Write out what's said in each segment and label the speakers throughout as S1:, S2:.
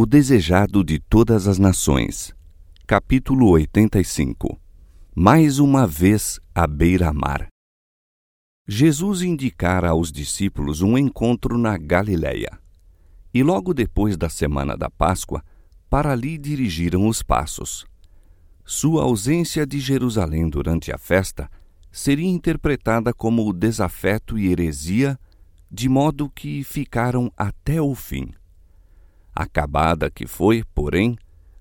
S1: O Desejado de Todas as Nações, capítulo 85 Mais uma vez à beira-mar. Jesus indicara aos discípulos um encontro na Galiléia. E logo depois da semana da Páscoa, para ali dirigiram os passos. Sua ausência de Jerusalém durante a festa seria interpretada como desafeto e heresia, de modo que ficaram até o fim. Acabada que foi, porém,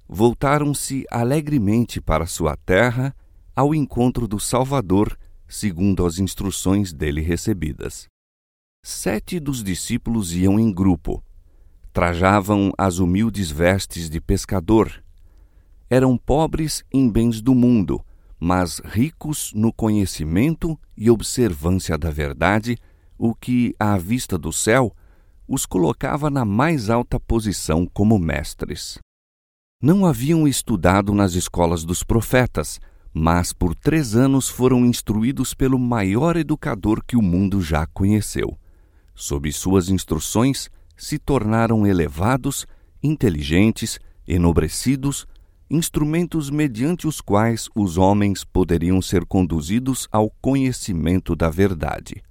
S1: voltaram-se alegremente para sua terra ao encontro do Salvador, segundo as instruções dele recebidas. Sete dos discípulos iam em grupo. Trajavam as humildes vestes de pescador. Eram pobres em bens do mundo, mas ricos no conhecimento e observância da verdade, o que, à vista do céu, os colocava na mais alta posição como mestres. Não haviam estudado nas escolas dos profetas, mas por três anos foram instruídos pelo maior educador que o mundo já conheceu. Sob suas instruções, se tornaram elevados, inteligentes, enobrecidos, instrumentos mediante os quais os homens poderiam ser conduzidos ao conhecimento da verdade.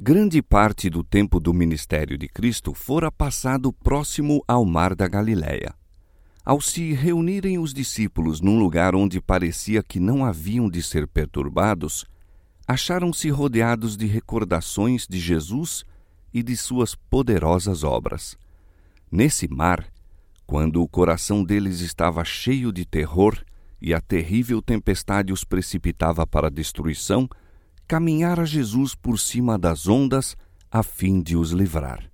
S1: Grande parte do tempo do ministério de Cristo fora passado próximo ao mar da Galiléia. Ao se reunirem os discípulos num lugar onde parecia que não haviam de ser perturbados, acharam-se rodeados de recordações de Jesus e de suas poderosas obras. Nesse mar, quando o coração deles estava cheio de terror e a terrível tempestade os precipitava para a destruição, caminhara Jesus por cima das ondas a fim de os livrar.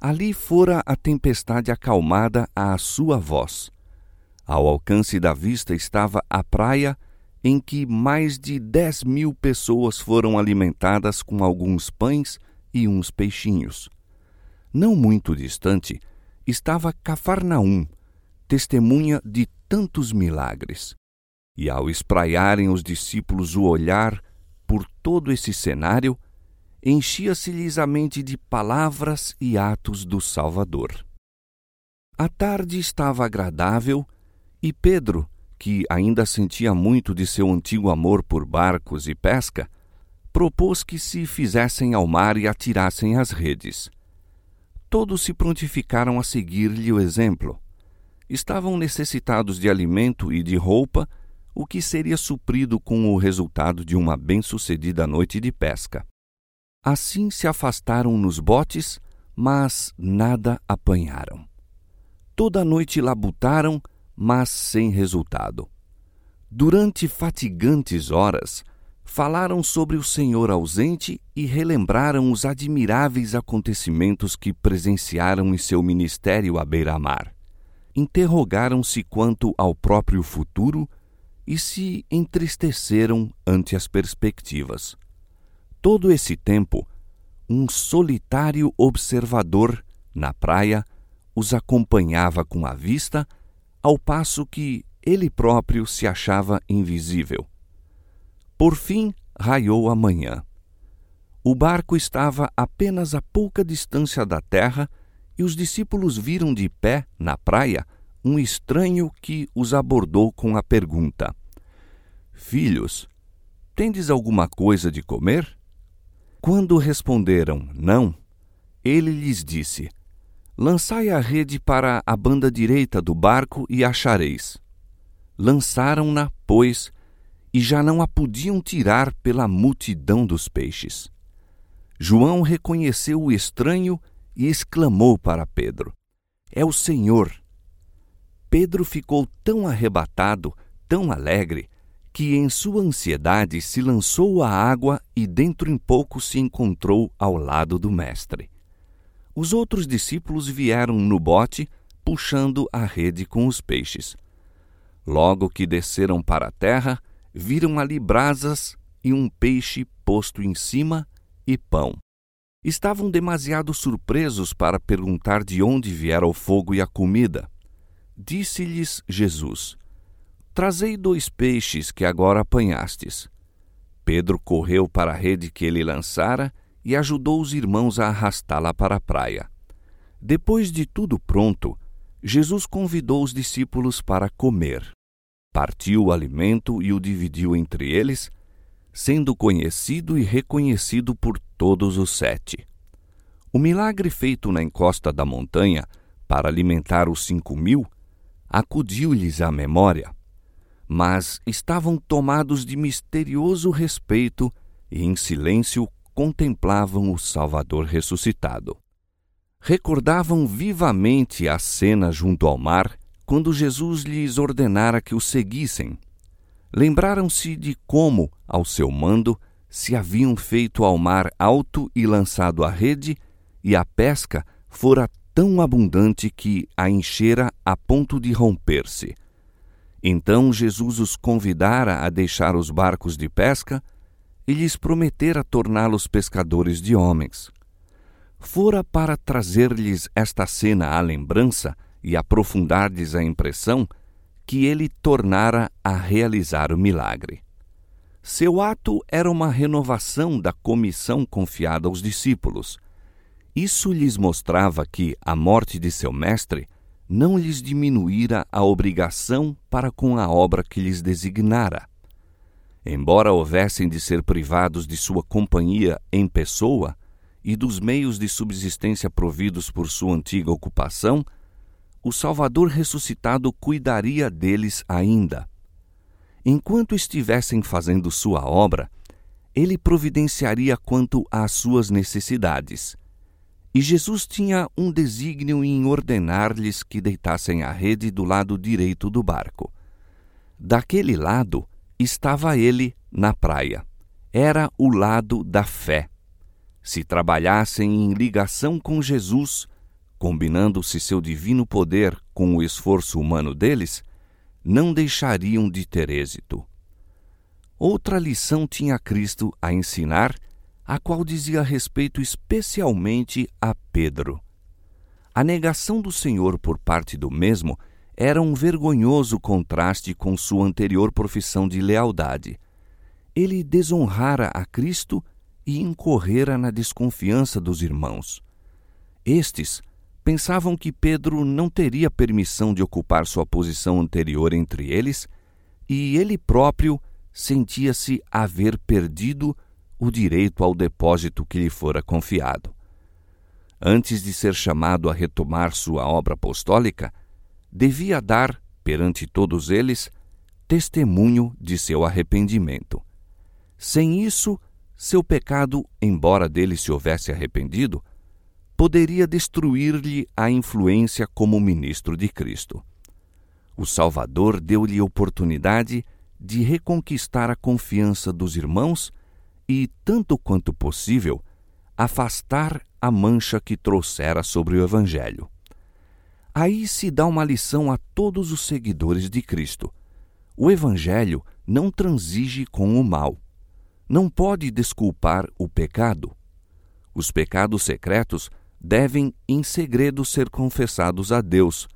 S1: Ali fora a tempestade acalmada à sua voz. Ao alcance da vista estava a praia em que mais de dez mil pessoas foram alimentadas com alguns pães e uns peixinhos. Não muito distante estava Cafarnaum, testemunha de tantos milagres. E ao espraiarem os discípulos o olhar por todo esse cenário, enchia-se-lhes a mente de palavras e atos do Salvador. A tarde estava agradável e Pedro, que ainda sentia muito de seu antigo amor por barcos e pesca, propôs que se fizessem ao mar e atirassem as redes. Todos se prontificaram a seguir-lhe o exemplo. Estavam necessitados de alimento e de roupa o que seria suprido com o resultado de uma bem-sucedida noite de pesca. Assim se afastaram nos botes, mas nada apanharam. Toda noite labutaram, mas sem resultado. Durante fatigantes horas, falaram sobre o Senhor ausente e relembraram os admiráveis acontecimentos que presenciaram em seu ministério à beira-mar. Interrogaram-se quanto ao próprio futuro e se entristeceram ante as perspectivas. Todo esse tempo, um solitário observador na praia os acompanhava com a vista, ao passo que ele próprio se achava invisível. Por fim, raiou a manhã. O barco estava apenas a pouca distância da terra e os discípulos viram de pé, na praia, um estranho que os abordou com a pergunta: Filhos, tendes alguma coisa de comer? Quando responderam não, ele lhes disse: Lançai a rede para a banda direita do barco e achareis. Lançaram-na, pois, e já não a podiam tirar pela multidão dos peixes. João reconheceu o estranho e exclamou para Pedro: É o Senhor. Pedro ficou tão arrebatado, tão alegre, que em sua ansiedade se lançou à água e dentro em pouco se encontrou ao lado do Mestre. Os outros discípulos vieram no bote, puxando a rede com os peixes. Logo que desceram para a terra, viram ali brasas e um peixe posto em cima e pão. Estavam demasiado surpresos para perguntar de onde viera o fogo e a comida. Disse-lhes Jesus: Trazei dois peixes que agora apanhastes. Pedro correu para a rede que ele lançara e ajudou os irmãos a arrastá-la para a praia. Depois de tudo pronto, Jesus convidou os discípulos para comer. Partiu o alimento e o dividiu entre eles, sendo conhecido e reconhecido por todos os sete. O milagre feito na encosta da montanha para alimentar os cinco mil acudiu-lhes à memória, mas estavam tomados de misterioso respeito e em silêncio contemplavam o Salvador ressuscitado. Recordavam vivamente a cena junto ao mar quando Jesus lhes ordenara que o seguissem. Lembraram-se de como, ao seu mando, se haviam feito ao mar alto e lançado a rede, e a pesca fora tão abundante que a enchera a ponto de romper-se. Então Jesus os convidara a deixar os barcos de pesca e lhes prometera torná-los pescadores de homens. Fora para trazer-lhes esta cena à lembrança e aprofundar-lhes a impressão que ele tornara a realizar o milagre. Seu ato era uma renovação da comissão confiada aos discípulos. Isso lhes mostrava que a morte de seu mestre não lhes diminuíra a obrigação para com a obra que lhes designara. Embora houvessem de ser privados de sua companhia em pessoa e dos meios de subsistência providos por sua antiga ocupação, o Salvador ressuscitado cuidaria deles ainda. Enquanto estivessem fazendo sua obra, ele providenciaria quanto às suas necessidades. E Jesus tinha um desígnio em ordenar-lhes que deitassem a rede do lado direito do barco. Daquele lado, estava ele na praia. Era o lado da fé. Se trabalhassem em ligação com Jesus, combinando-se seu divino poder com o esforço humano deles, não deixariam de ter êxito. Outra lição tinha Cristo a ensinar, a qual dizia respeito especialmente a Pedro. A negação do Senhor por parte do mesmo era um vergonhoso contraste com sua anterior profissão de lealdade. Ele desonrara a Cristo e incorrera na desconfiança dos irmãos. Estes pensavam que Pedro não teria permissão de ocupar sua posição anterior entre eles, e ele próprio sentia-se haver perdido o direito ao depósito que lhe fora confiado. Antes de ser chamado a retomar sua obra apostólica, devia dar, perante todos eles, testemunho de seu arrependimento. Sem isso, seu pecado, embora dele se houvesse arrependido, poderia destruir-lhe a influência como ministro de Cristo. O Salvador deu-lhe oportunidade de reconquistar a confiança dos irmãos e, tanto quanto possível, afastar a mancha que trouxera sobre o Evangelho. Aí se dá uma lição a todos os seguidores de Cristo. O Evangelho não transige com o mal. Não pode desculpar o pecado. Os pecados secretos devem, em segredo, ser confessados a Deus,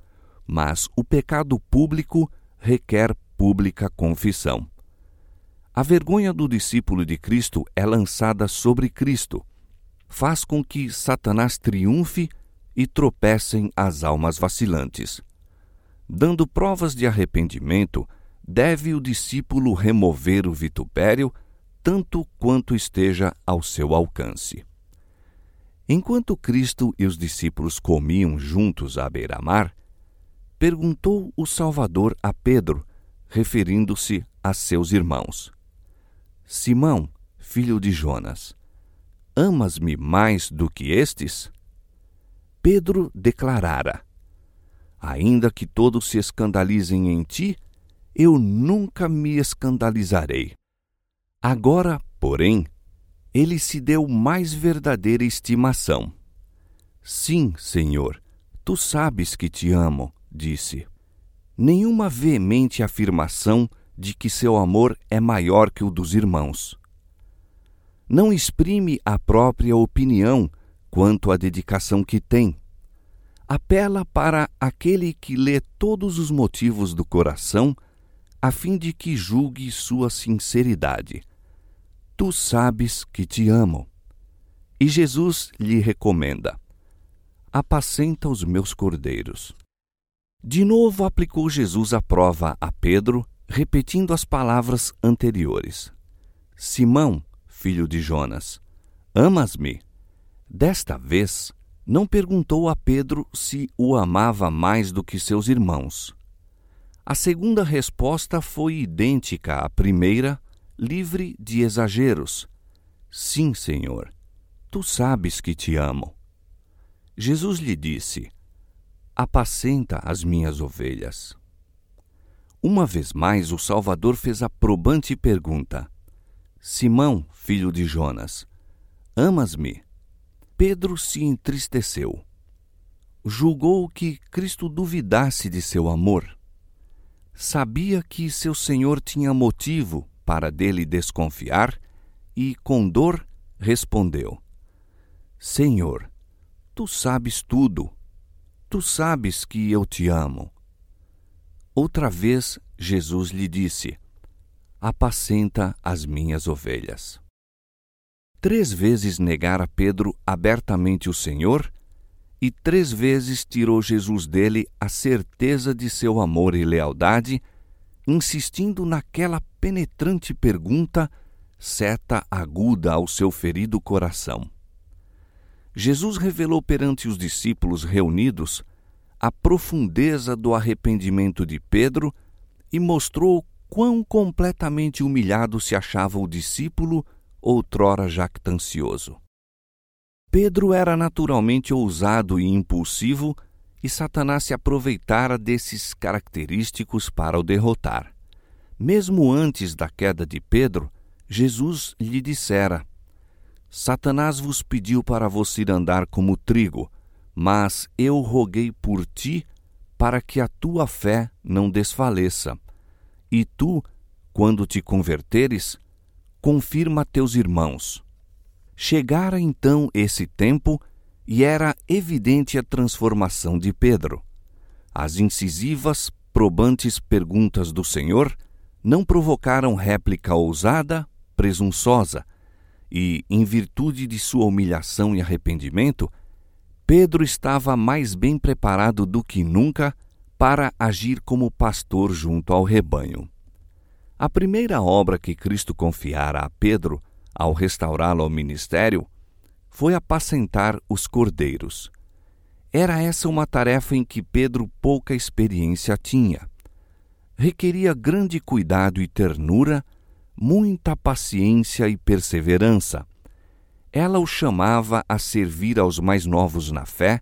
S1: mas o pecado público requer pública confissão. A vergonha do discípulo de Cristo é lançada sobre Cristo. Faz com que Satanás triunfe e tropecem as almas vacilantes. Dando provas de arrependimento, deve o discípulo remover o vitupério tanto quanto esteja ao seu alcance. Enquanto Cristo e os discípulos comiam juntos à beira-mar, perguntou o Salvador a Pedro, referindo-se a seus irmãos: Simão, filho de Jonas, amas-me mais do que estes? Pedro declarara: Ainda que todos se escandalizem em ti, eu nunca me escandalizarei. Agora, porém, ele se deu mais verdadeira estimação. Sim, Senhor, tu sabes que te amo, disse. Nenhuma veemente afirmação de que seu amor é maior que o dos irmãos. Não exprime a própria opinião quanto à dedicação que tem. Apela para aquele que lê todos os motivos do coração, a fim de que julgue sua sinceridade. Tu sabes que te amo. E Jesus lhe recomenda: apacenta os meus cordeiros. De novo aplicou Jesus a prova a Pedro, repetindo as palavras anteriores: Simão, filho de Jonas, amas-me? Desta vez, não perguntou a Pedro se o amava mais do que seus irmãos. A segunda resposta foi idêntica à primeira, livre de exageros. Sim, Senhor, tu sabes que te amo. Jesus lhe disse: Apacenta as minhas ovelhas. Uma vez mais, o Salvador fez a probante pergunta: Simão, filho de Jonas, amas-me? Pedro se entristeceu. Julgou que Cristo duvidasse de seu amor. Sabia que seu Senhor tinha motivo para dele desconfiar e, com dor, respondeu: Senhor, Tu sabes tudo. Tu sabes que eu te amo. Outra vez Jesus lhe disse: Apacenta as minhas ovelhas. Três vezes negara Pedro abertamente o Senhor, e três vezes tirou Jesus dele a certeza de seu amor e lealdade, insistindo naquela penetrante pergunta, seta aguda ao seu ferido coração. Jesus revelou perante os discípulos reunidos a profundeza do arrependimento de Pedro e mostrou quão completamente humilhado se achava o discípulo outrora jactancioso. Pedro era naturalmente ousado e impulsivo, e Satanás se aproveitara desses característicos para o derrotar. Mesmo antes da queda de Pedro, Jesus lhe dissera: Satanás vos pediu para ir andar como trigo, mas eu roguei por ti para que a tua fé não desfaleça. E tu, quando te converteres, confirma teus irmãos. Chegara então esse tempo e era evidente a transformação de Pedro. As incisivas, probantes perguntas do Senhor não provocaram réplica ousada, presunçosa, e, em virtude de sua humilhação e arrependimento, Pedro estava mais bem preparado do que nunca para agir como pastor junto ao rebanho. A primeira obra que Cristo confiara a Pedro, ao restaurá-lo ao ministério, foi apacentar os cordeiros. Era essa uma tarefa em que Pedro pouca experiência tinha. Requeria grande cuidado e ternura muita paciência e perseverança. Ela o chamava a servir aos mais novos na fé,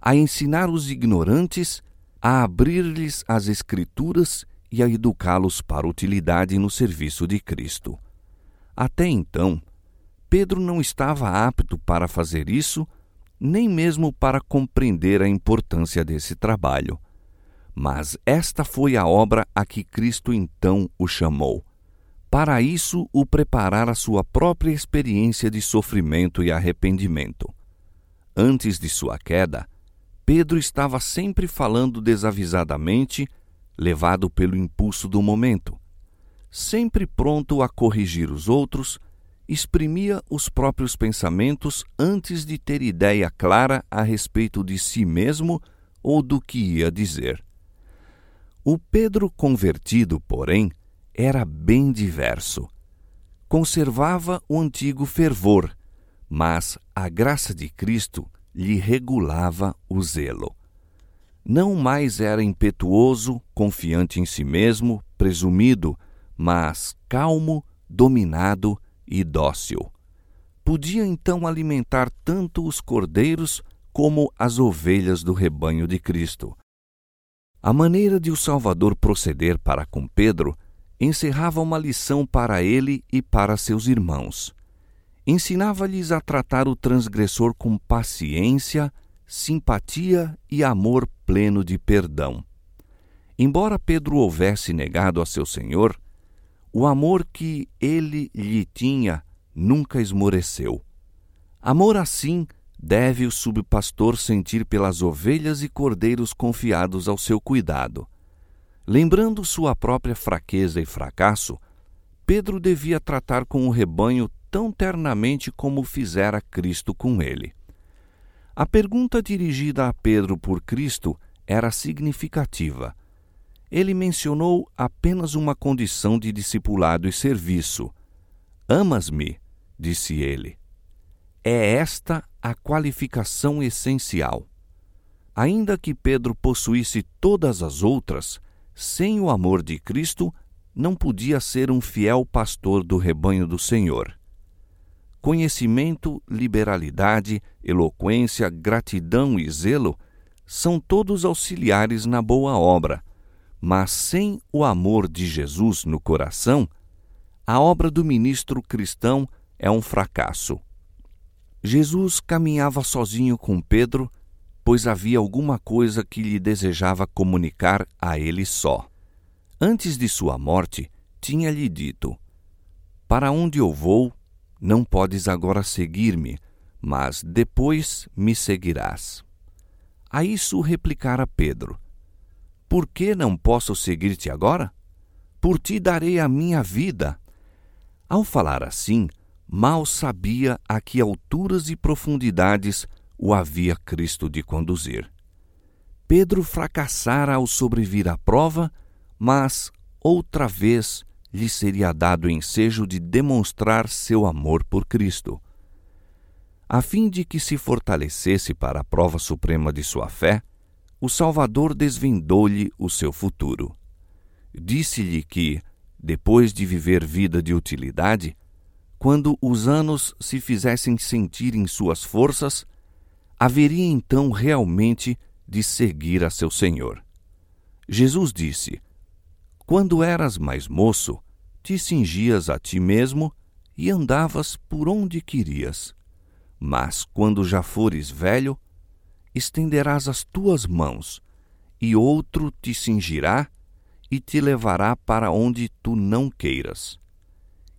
S1: a ensinar os ignorantes, a abrir-lhes as Escrituras e a educá-los para utilidade no serviço de Cristo. Até então, Pedro não estava apto para fazer isso, nem mesmo para compreender a importância desse trabalho. Mas esta foi a obra a que Cristo então o chamou para isso o preparar a sua própria experiência de sofrimento e arrependimento. Antes de sua queda, Pedro estava sempre falando desavisadamente, levado pelo impulso do momento. Sempre pronto a corrigir os outros, exprimia os próprios pensamentos antes de ter ideia clara a respeito de si mesmo ou do que ia dizer. O Pedro convertido, porém, era bem diverso. Conservava o antigo fervor, mas a graça de Cristo lhe regulava o zelo. Não mais era impetuoso, confiante em si mesmo, presumido, mas calmo, dominado e dócil. Podia então alimentar tanto os cordeiros como as ovelhas do rebanho de Cristo. A maneira de o Salvador proceder para com Pedro encerrava uma lição para ele e para seus irmãos. Ensinava-lhes a tratar o transgressor com paciência, simpatia e amor pleno de perdão. Embora Pedro houvesse negado a seu Senhor, o amor que ele lhe tinha nunca esmoreceu. Amor assim deve o subpastor sentir pelas ovelhas e cordeiros confiados ao seu cuidado. Lembrando sua própria fraqueza e fracasso, Pedro devia tratar com o rebanho tão ternamente como fizera Cristo com ele. A pergunta dirigida a Pedro por Cristo era significativa. Ele mencionou apenas uma condição de discipulado e serviço. Amas-me, disse ele. É esta a qualificação essencial. Ainda que Pedro possuísse todas as outras, sem o amor de Cristo, não podia ser um fiel pastor do rebanho do Senhor. Conhecimento, liberalidade, eloquência, gratidão e zelo são todos auxiliares na boa obra, mas sem o amor de Jesus no coração, a obra do ministro cristão é um fracasso. Jesus caminhava sozinho com Pedro, pois havia alguma coisa que lhe desejava comunicar a ele só. Antes de sua morte, tinha-lhe dito: Para onde eu vou, não podes agora seguir-me, mas depois me seguirás. A isso replicara Pedro: Por que não posso seguir-te agora? Por ti darei a minha vida. Ao falar assim, mal sabia a que alturas e profundidades o havia Cristo de conduzir. Pedro fracassara ao sobrevir à prova, mas outra vez lhe seria dado o ensejo de demonstrar seu amor por Cristo. A fim de que se fortalecesse para a prova suprema de sua fé, o Salvador desvendou-lhe o seu futuro. Disse-lhe que, depois de viver vida de utilidade, quando os anos se fizessem sentir em suas forças, haveria então realmente de seguir a seu Senhor. Jesus disse: quando eras mais moço, te cingias a ti mesmo e andavas por onde querias. Mas quando já fores velho, estenderás as tuas mãos, e outro te cingirá e te levará para onde tu não queiras.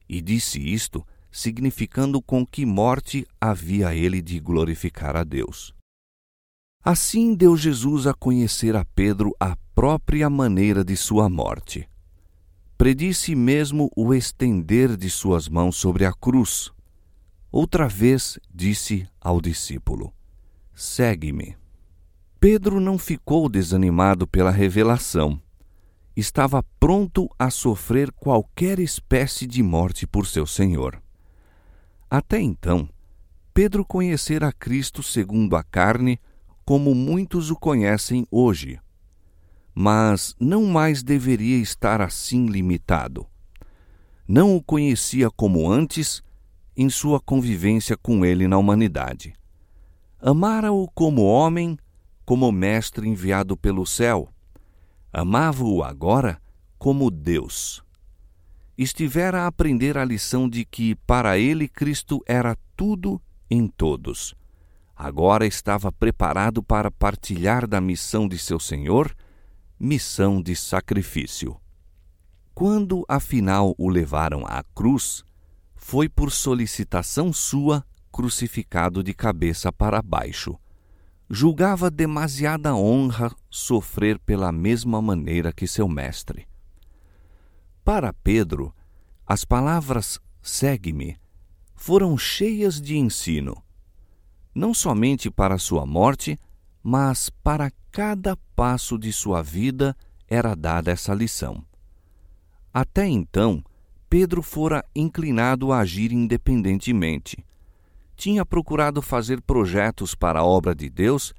S1: E disse isto, significando com que morte havia ele de glorificar a Deus. Assim deu Jesus a conhecer a Pedro a própria maneira de sua morte. Predisse mesmo o estender de suas mãos sobre a cruz. Outra vez disse ao discípulo: Segue-me. Pedro não ficou desanimado pela revelação. Estava pronto a sofrer qualquer espécie de morte por seu Senhor. Até então, Pedro conhecera Cristo segundo a carne como muitos o conhecem hoje. Mas não mais deveria estar assim limitado. Não o conhecia como antes em sua convivência com ele na humanidade. Amara-o como homem, como mestre enviado pelo céu. Amava-o agora como Deus. Estivera a aprender a lição de que para ele Cristo era tudo em todos agora estava preparado para partilhar da missão de seu Senhor, missão de sacrifício. Quando afinal o levaram à cruz, foi por solicitação sua crucificado de cabeça para baixo. Julgava demasiada honra sofrer pela mesma maneira que seu mestre. Para Pedro, as palavras segue-me foram cheias de ensino não somente para sua morte, mas para cada passo de sua vida era dada essa lição. Até então, Pedro fora inclinado a agir independentemente. Tinha procurado fazer projetos para a obra de Deus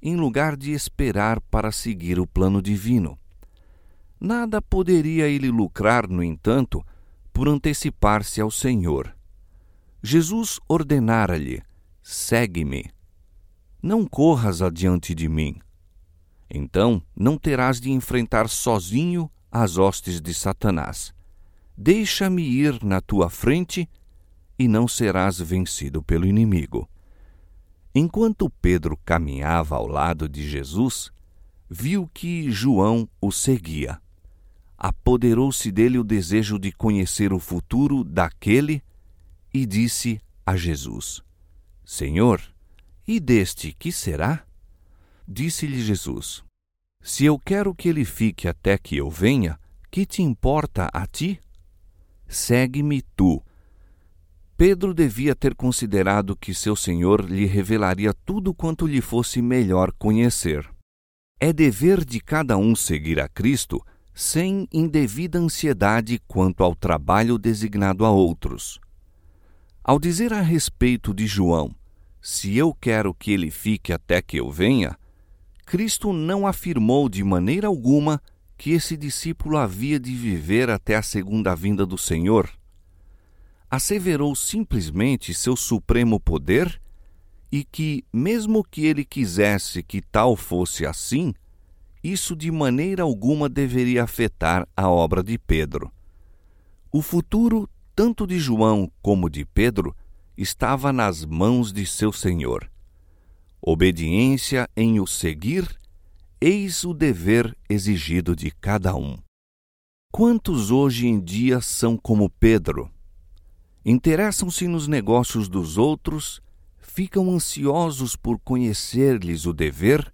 S1: em lugar de esperar para seguir o plano divino. Nada poderia ele lucrar, no entanto, por antecipar-se ao Senhor. Jesus ordenara-lhe segue-me. Não corras adiante de mim. Então não terás de enfrentar sozinho as hostes de Satanás. Deixa-me ir na tua frente e não serás vencido pelo inimigo. Enquanto Pedro caminhava ao lado de Jesus, viu que João o seguia. Apoderou-se dele o desejo de conhecer o futuro daquele e disse a Jesus: Senhor, e deste que será? Disse-lhe Jesus: Se eu quero que ele fique até que eu venha, que te importa a ti? Segue-me tu. Pedro devia ter considerado que seu Senhor lhe revelaria tudo quanto lhe fosse melhor conhecer. É dever de cada um seguir a Cristo sem indevida ansiedade quanto ao trabalho designado a outros. Ao dizer a respeito de João, se eu quero que ele fique até que eu venha, Cristo não afirmou de maneira alguma que esse discípulo havia de viver até a segunda vinda do Senhor. Asseverou simplesmente seu supremo poder e que, mesmo que ele quisesse que tal fosse assim, isso de maneira alguma deveria afetar a obra de Pedro. O futuro, tanto de João como de Pedro, estava nas mãos de seu Senhor. Obediência em o seguir, eis o dever exigido de cada um. Quantos hoje em dia são como Pedro? Interessam-se nos negócios dos outros, ficam ansiosos por conhecer-lhes o dever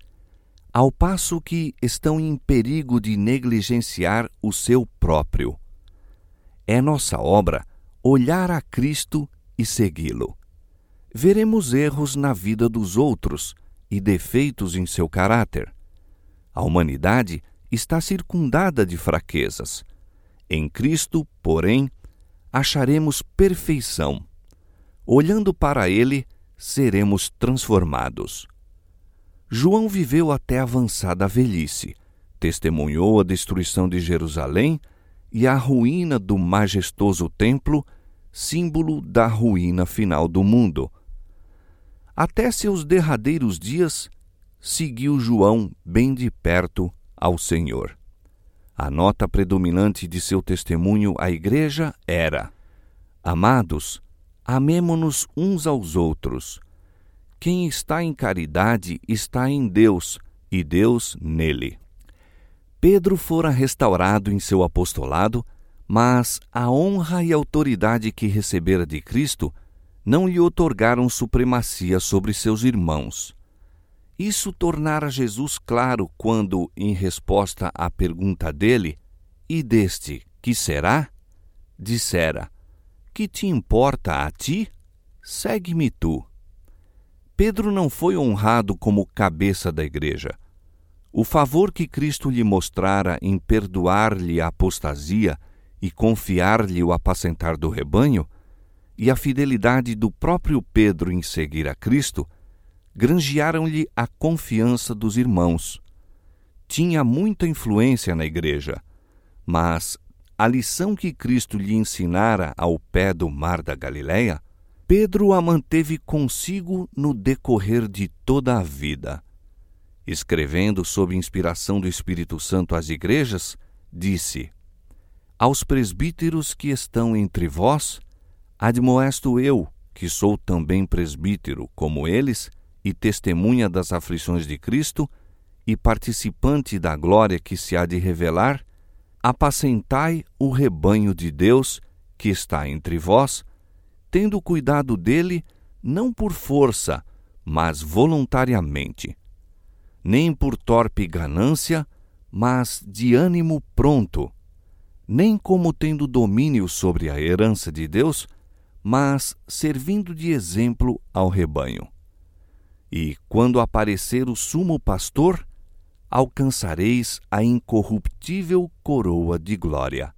S1: ao passo que estão em perigo de negligenciar o seu próprio. É nossa obra olhar a Cristo e segui-lo. Veremos erros na vida dos outros e defeitos em seu caráter. A humanidade está circundada de fraquezas. Em Cristo, porém, acharemos perfeição. Olhando para Ele, seremos transformados. João viveu até avançada velhice, testemunhou a destruição de Jerusalém e a ruína do majestoso templo, símbolo da ruína final do mundo. Até seus derradeiros dias, seguiu João bem de perto ao Senhor. A nota predominante de seu testemunho à Igreja era: Amados, amemo-nos uns aos outros quem está em caridade está em Deus e Deus nele. Pedro fora restaurado em seu apostolado, mas a honra e autoridade que recebera de Cristo não lhe otorgaram supremacia sobre seus irmãos. Isso tornara Jesus claro quando, em resposta à pergunta dele, e deste que será? Dissera: Que te importa a ti? Segue-me tu. Pedro não foi honrado como cabeça da igreja. O favor que Cristo lhe mostrara em perdoar-lhe a apostasia e confiar-lhe o apacentar do rebanho, e a fidelidade do próprio Pedro em seguir a Cristo, granjearam-lhe a confiança dos irmãos. Tinha muita influência na igreja, mas a lição que Cristo lhe ensinara ao pé do mar da Galileia Pedro a manteve consigo no decorrer de toda a vida. Escrevendo sob inspiração do Espírito Santo às igrejas, disse: Aos presbíteros que estão entre vós, admoesto eu, que sou também presbítero, como eles, e testemunha das aflições de Cristo, e participante da glória que se há de revelar, apacentai o rebanho de Deus que está entre vós, tendo cuidado dele não por força, mas voluntariamente, nem por torpe ganância, mas de ânimo pronto, nem como tendo domínio sobre a herança de Deus, mas servindo de exemplo ao rebanho. E, quando aparecer o sumo pastor, alcançareis a incorruptível coroa de glória.